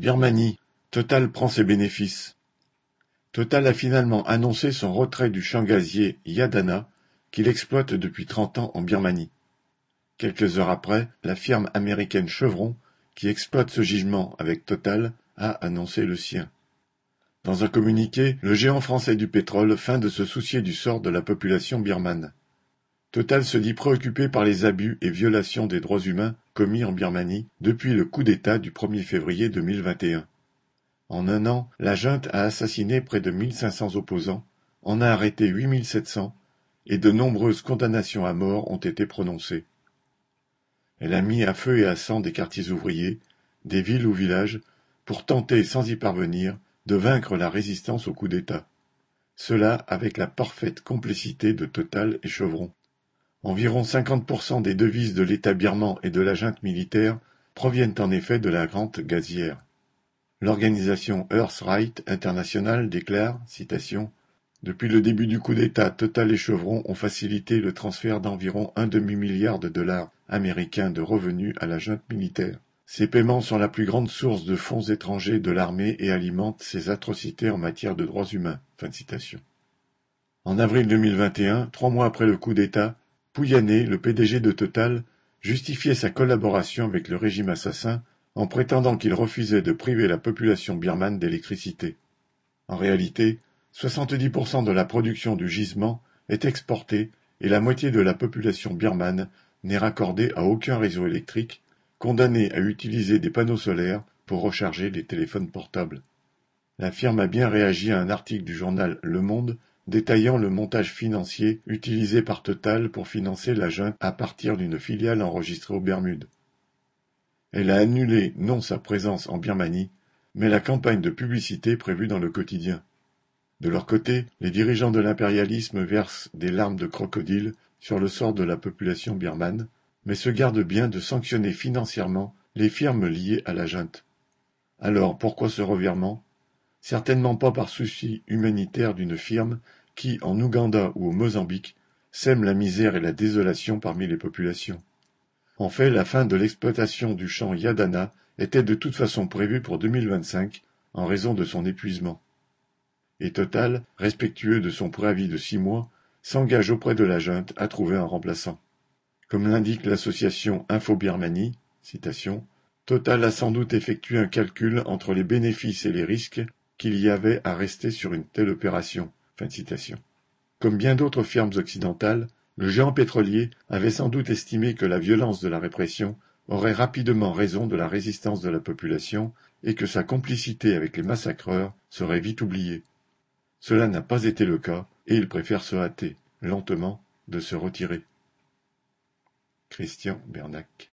Birmanie, Total prend ses bénéfices. Total a finalement annoncé son retrait du champ gazier Yadana, qu'il exploite depuis trente ans en Birmanie. Quelques heures après, la firme américaine Chevron, qui exploite ce gisement avec Total, a annoncé le sien. Dans un communiqué, le géant français du pétrole feint de se soucier du sort de la population birmane. Total se dit préoccupé par les abus et violations des droits humains commis en Birmanie depuis le coup d'État du 1er février 2021. En un an, la junte a assassiné près de 1500 opposants, en a arrêté 8700 et de nombreuses condamnations à mort ont été prononcées. Elle a mis à feu et à sang des quartiers ouvriers, des villes ou villages, pour tenter, sans y parvenir, de vaincre la résistance au coup d'État. Cela avec la parfaite complicité de Total et Chevron. Environ 50% des devises de l'État birman et de la junte militaire proviennent en effet de la rente gazière. L'organisation Earth Right International déclare, Depuis le début du coup d'État, Total et Chevron ont facilité le transfert d'environ un demi-milliard de dollars américains de revenus à la junte militaire. Ces paiements sont la plus grande source de fonds étrangers de l'armée et alimentent ces atrocités en matière de droits humains. En avril 2021, trois mois après le coup d'État, Pouyanné, le PDG de Total, justifiait sa collaboration avec le régime assassin en prétendant qu'il refusait de priver la population birmane d'électricité. En réalité, 70% de la production du gisement est exportée et la moitié de la population birmane n'est raccordée à aucun réseau électrique, condamnée à utiliser des panneaux solaires pour recharger les téléphones portables. La firme a bien réagi à un article du journal Le Monde détaillant le montage financier utilisé par Total pour financer la junte à partir d'une filiale enregistrée aux Bermudes. Elle a annulé non sa présence en Birmanie, mais la campagne de publicité prévue dans le quotidien. De leur côté, les dirigeants de l'impérialisme versent des larmes de crocodile sur le sort de la population birmane, mais se gardent bien de sanctionner financièrement les firmes liées à la junte. Alors pourquoi ce revirement? Certainement pas par souci humanitaire d'une firme qui, en Ouganda ou au Mozambique, sème la misère et la désolation parmi les populations. En fait, la fin de l'exploitation du champ Yadana était de toute façon prévue pour 2025 en raison de son épuisement. Et Total, respectueux de son préavis de six mois, s'engage auprès de la junte à trouver un remplaçant. Comme l'indique l'association Info Birmanie, citation, Total a sans doute effectué un calcul entre les bénéfices et les risques qu'il y avait à rester sur une telle opération. Comme bien d'autres firmes occidentales, le géant pétrolier avait sans doute estimé que la violence de la répression aurait rapidement raison de la résistance de la population et que sa complicité avec les massacreurs serait vite oubliée. Cela n'a pas été le cas et il préfère se hâter, lentement, de se retirer. Christian Bernac